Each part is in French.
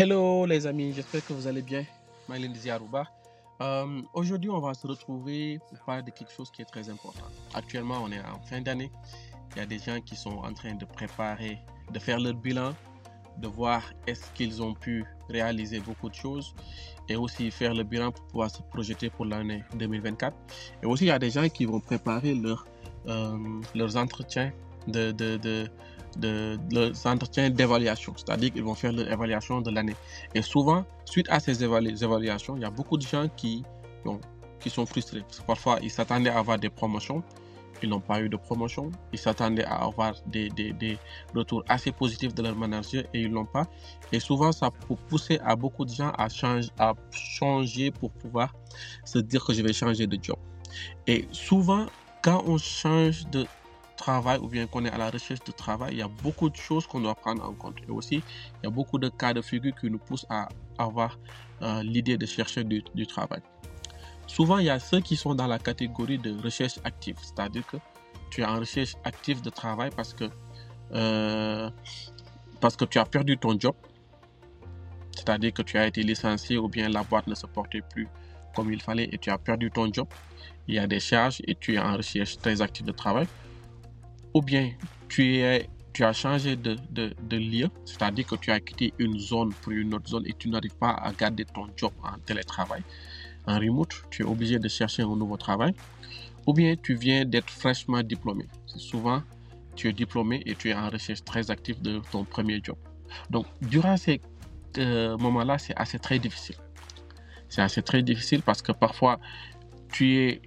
Hello les amis, j'espère que vous allez bien. Maïlen Diarouba. Euh, Aujourd'hui, on va se retrouver pour parler de quelque chose qui est très important. Actuellement, on est en fin d'année. Il y a des gens qui sont en train de préparer, de faire leur bilan, de voir est-ce qu'ils ont pu réaliser beaucoup de choses et aussi faire le bilan pour pouvoir se projeter pour l'année 2024. Et aussi, il y a des gens qui vont préparer leur, euh, leurs entretiens de, de, de, de, leurs entretiens d'évaluation, c'est-à-dire qu'ils vont faire l'évaluation de l'année. Et souvent, suite à ces évalu- évaluations, il y a beaucoup de gens qui, qui sont frustrés. Parce que parfois, ils s'attendaient à avoir des promotions, ils n'ont pas eu de promotion. Ils s'attendaient à avoir des, des, des retours assez positifs de leur manager et ils l'ont pas. Et souvent, ça peut pousser à beaucoup de gens à changer pour pouvoir se dire que je vais changer de job. Et souvent, quand on change de travail ou bien qu'on est à la recherche de travail, il y a beaucoup de choses qu'on doit prendre en compte. Et aussi, il y a beaucoup de cas de figure qui nous poussent à avoir euh, l'idée de chercher du, travail. Souvent, il y a ceux qui sont dans la catégorie de recherche active, c'est-à-dire que tu es en recherche active de travail parce que, euh, parce que tu as perdu ton job, c'est-à-dire que tu as été licencié ou bien la boîte ne se portait plus comme il fallait et tu as perdu ton job. Il y a des charges et tu es en recherche très active de travail. Ou bien tu, es, tu as changé de, de, de lieu, c'est-à-dire que tu as quitté une zone pour une autre zone et tu n'arrives pas à garder ton job en télétravail en remote, tu es obligé de chercher un nouveau travail, ou bien tu viens d'être fraîchement diplômé. Souvent, tu es diplômé et tu es en recherche très active de ton premier job. Donc, durant ces euh, moments-là, c'est assez très difficile. C'est assez très difficile parce que parfois, tu, es,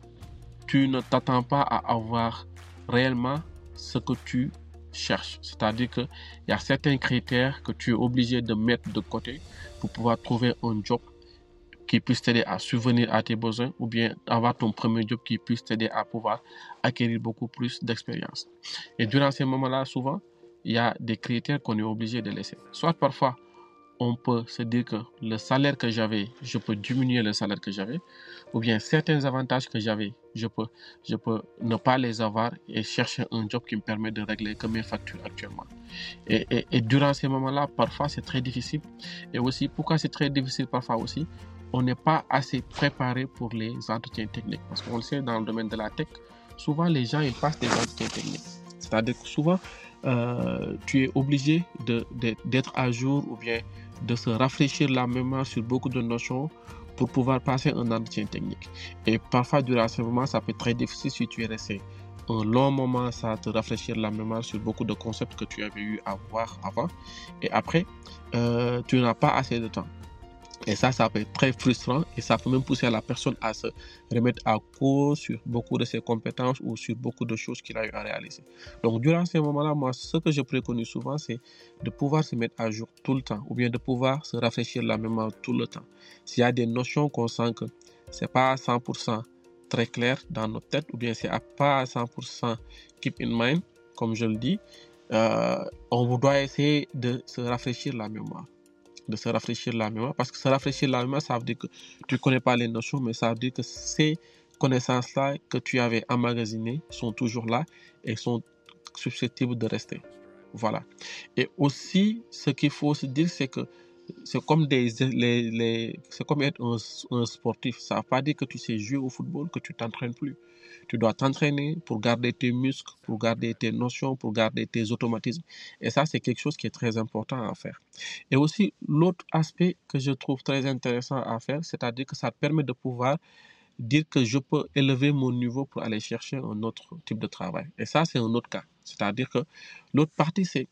tu ne t'attends pas à avoir réellement ce que tu cherches. C'est-à-dire qu'il y a certains critères que tu es obligé de mettre de côté pour pouvoir trouver un job qui puisse t'aider à subvenir à tes besoins ou bien avoir ton premier job qui puisse t'aider à pouvoir acquérir beaucoup plus d'expérience. Et durant ces moments-là, souvent, il y a des critères qu'on est obligé de laisser. Soit parfois, on peut se dire que le salaire que j'avais, je peux diminuer le salaire que j'avais, ou bien certains avantages que j'avais, je peux, je peux ne pas les avoir et chercher un job qui me permet de régler que mes factures actuellement. Et, et, et durant ces moments-là, parfois, c'est très difficile. Et aussi, pourquoi c'est très difficile parfois aussi? On n'est pas assez préparé pour les entretiens techniques. Parce qu'on le sait, dans le domaine de la tech, souvent les gens ils passent des entretiens techniques. C'est-à-dire que souvent, euh, tu es obligé d'être à jour ou bien de se rafraîchir la mémoire sur beaucoup de notions pour pouvoir passer un entretien technique. Et parfois, durant ce moment, ça peut être très difficile si tu es resté un long moment, ça te rafraîchir la mémoire sur beaucoup de concepts que tu avais eu à voir avant. Et après, euh, tu n'as pas assez de temps. Et ça, ça peut être très frustrant et ça peut même pousser la personne à se remettre à cause sur beaucoup de ses compétences ou sur beaucoup de choses qu'il a eu à réaliser. Donc, durant ces moments-là, moi, ce que je préconise souvent, c'est de pouvoir se mettre à jour tout le temps ou bien de pouvoir se rafraîchir la mémoire tout le temps. S'il y a des notions qu'on sent que c'est pas à 100% très clair dans notre tête ou bien c'est pas à 100% keep in mind, comme je le dis, euh, on doit essayer de se rafraîchir la mémoire de se rafraîchir la mémoire. Parce que se rafraîchir la mémoire, ça veut dire que tu ne connais pas les notions, mais ça veut dire que ces connaissances-là que tu avais emmagasinées sont toujours là et sont susceptibles de rester. Voilà. Et aussi, ce qu'il faut se dire, c'est que c'est comme des les, les comme être un, un, sportif ça veut pas dire que tu sais jouer au football que tu t'entraînes plus tu dois t'entraîner pour garder tes muscles pour garder tes notions pour garder tes automatismes. Et ça c'est quelque chose qui est très important à faire. Et aussi l'autre aspect que je trouve très intéressant à faire c'est-à-dire que ça permet de pouvoir dire que je peux élever mon niveau pour aller chercher un autre type de travail. Et ça c'est un autre cas. C'est-à-dire que l'autre partie c'est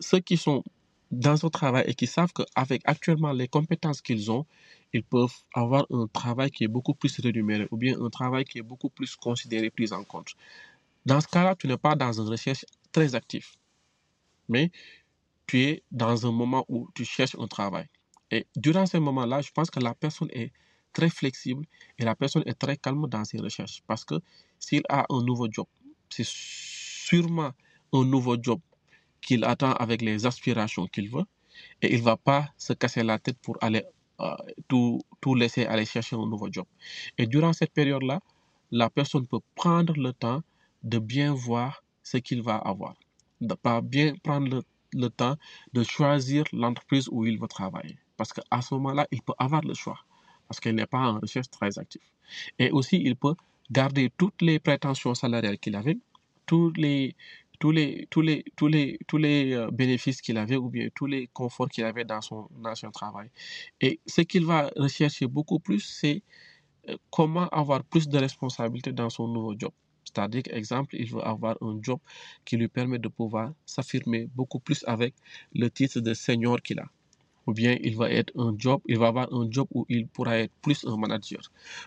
ceux qui sont dans ce travail et qui savent qu'avec actuellement les compétences qu'ils ont, ils peuvent avoir un travail qui est beaucoup plus rémunéré ou bien un travail qui est beaucoup plus considéré, pris en compte. Dans ce cas-là, tu n'es pas dans une recherche très active, mais tu es dans un moment où tu cherches un travail. Et durant ce moment-là, je pense que la personne est très flexible et la personne est très calme dans ses recherches parce que s'il a un nouveau job, c'est sûrement un nouveau job qu'il attend avec les aspirations qu'il veut et il ne va pas se casser la tête pour aller tout, tout laisser aller chercher un nouveau job. Et durant cette période-là, la personne peut prendre le temps de bien voir ce qu'il va avoir, de pas bien prendre le, le temps de choisir l'entreprise où il veut travailler. parce qu'à ce moment-là, il peut avoir le choix, parce qu'il n'est pas en recherche très active. Et aussi, il peut garder toutes les prétentions salariales qu'il avait, tous les, tous les, tous les, tous les, tous les euh, bénéfices qu'il avait ou bien tous les conforts qu'il avait dans son, dans son travail. Et ce qu'il va rechercher beaucoup plus, c'est euh, comment avoir plus de responsabilités dans son nouveau job. C'est-à-dire, exemple, il veut avoir un job qui lui permet de pouvoir s'affirmer beaucoup plus avec le titre de senior qu'il a. Ou bien il va être un job, il va avoir un job où il pourra être plus un manager.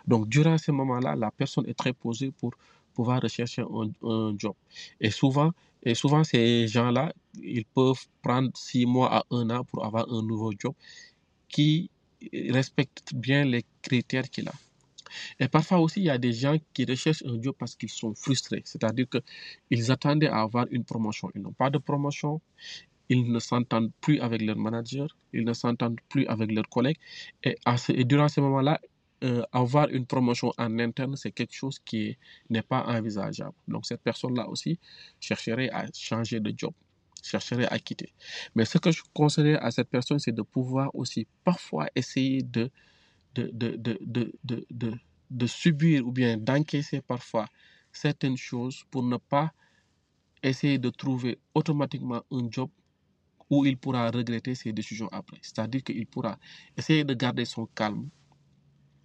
Donc, durant ces moments-là, la personne est très posée pour pouvoir rechercher un, un job. Et souvent, et souvent, ces gens-là, ils peuvent prendre six mois à un an pour avoir un nouveau job qui respecte bien les critères qu'il a. Et parfois aussi, il y a des gens qui recherchent un job parce qu'ils sont frustrés. C'est-à-dire qu'ils attendaient à avoir une promotion. Ils n'ont pas de promotion. Ils ne s'entendent plus avec leur manager. Ils ne s'entendent plus avec leurs collègues. Et, ce- et durant ces moments-là, euh, avoir une promotion en interne, c'est quelque chose qui n'est pas envisageable. Donc, cette personne-là aussi chercherait à changer de job, chercherait à quitter. Mais ce que je conseillerais à cette personne, c'est de pouvoir aussi parfois essayer de de, de, de, de, subir ou bien d'encaisser parfois certaines choses pour ne pas essayer de trouver automatiquement un job où il pourra regretter ses décisions après. C'est-à-dire qu'il pourra essayer de garder son calme,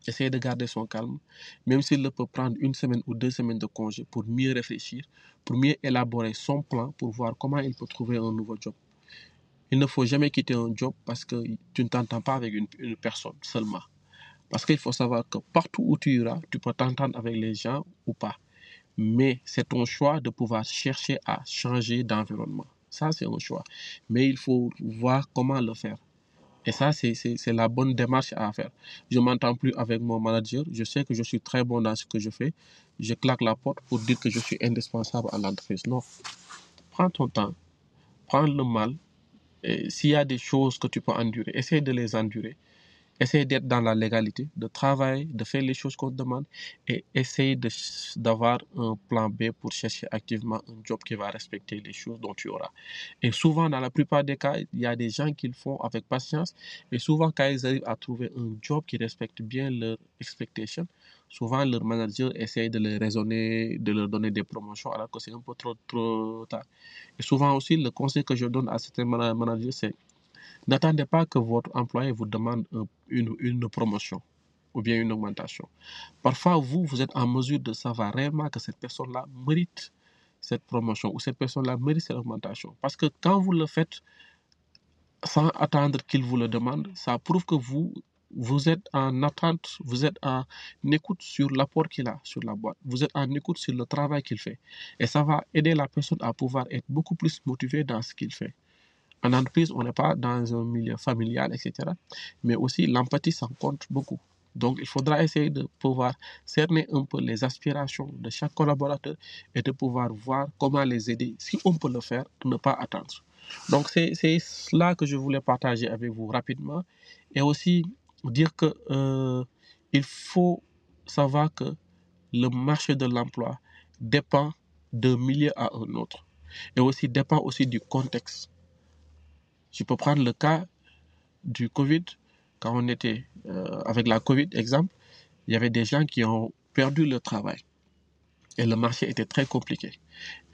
essayer de garder son calme, même s'il peut prendre une semaine ou deux semaines de congé pour mieux réfléchir, pour mieux élaborer son plan, pour voir comment il peut trouver un nouveau job. Il ne faut jamais quitter un job parce que tu ne t'entends pas avec une, une personne seulement. Parce qu'il faut savoir que partout où tu iras, tu peux t'entendre avec les gens ou pas. Mais c'est ton choix de pouvoir chercher à changer d'environnement. Ça, c'est un choix. Mais il faut voir comment le faire. Et ça, c'est la bonne démarche à faire. Je m'entends plus avec mon manager. Je sais que je suis très bon dans ce que je fais. Je claque la porte pour dire que je suis indispensable à l'entreprise. Non. Prends ton temps. Prends le mal. S'il y a des choses que tu peux endurer, essaye de les endurer. Essaye d'être dans la légalité, de travailler, de faire les choses qu'on te demande et essaye de ch- d'avoir un plan B pour chercher activement un job qui va respecter les choses dont tu auras. Et souvent, dans la plupart des cas, il y a des gens qui le font avec patience et souvent, quand ils arrivent à trouver un job qui respecte bien leurs expectations, souvent leur manager essaye de les raisonner, de leur donner des promotions alors que c'est un peu trop, trop tard. Et souvent aussi, le conseil que je donne à certains mana- managers, c'est N'attendez pas que votre employé vous demande un- une, promotion ou bien une augmentation. Parfois, vous, vous êtes en mesure de savoir réellement que cette personne-là mérite cette promotion ou cette personne-là mérite cette augmentation. Parce que quand vous le faites sans attendre qu'il vous le demande, ça prouve que vous êtes en attente, vous êtes en écoute sur l'apport qu'il a sur la boîte, vous êtes en écoute sur le travail qu'il fait. Et ça va aider la personne à pouvoir être beaucoup plus motivée dans ce qu'il fait. En entreprise, on n'est pas dans un milieu familial, etc. Mais aussi, l'empathie, ça compte beaucoup. Donc, il faudra essayer de pouvoir cerner un peu les aspirations de chaque collaborateur et de pouvoir voir comment les aider, si on peut le faire, ne pas attendre. Donc, c'est c'est cela que je voulais partager avec vous rapidement. Et aussi dire que euh, il faut savoir que le marché de l'emploi dépend d'un milieu à un autre. Et aussi dépend aussi du contexte. Je peux prendre le cas du Covid. Quand on était euh, avec la Covid, exemple, il y avait des gens qui ont perdu leur travail. Et le marché était très compliqué.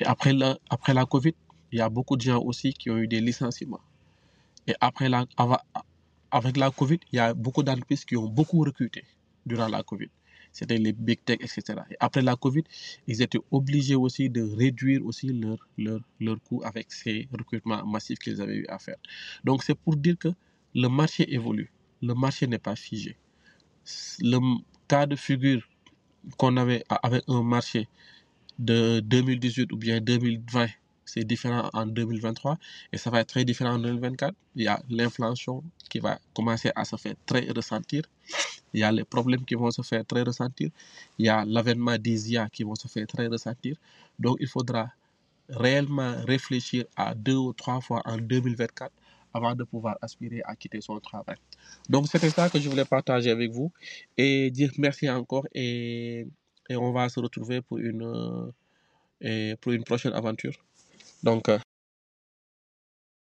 Et après la, après la Covid, il y a beaucoup de gens aussi qui ont eu des licenciements. Et après la, avec la Covid, il y a beaucoup d'entreprises qui ont beaucoup recruté durant la Covid. C'était les big tech, etc. Et après la Covid, ils étaient obligés aussi de réduire aussi leur, leur, leur coût avec ces recrutements massifs qu'ils avaient eu à faire. Donc c'est pour dire que le marché évolue. Le marché n'est pas figé. Le cas de figure qu'on avait avec un marché de 2018 ou bien 2020, c'est différent en 2023 et ça va être très différent en 2024. Il y a l'inflation qui va commencer à se faire très ressentir. Il y a les problèmes qui vont se faire très ressentir. Il y a l'avènement des IA qui vont se faire très ressentir. Donc, il faudra réellement réfléchir à deux ou trois fois en 2024 avant de pouvoir aspirer à quitter son travail. Donc, c'était ça que je voulais partager avec vous et dire merci encore et, et on va se retrouver pour une, euh, pour une prochaine aventure. Donc, euh,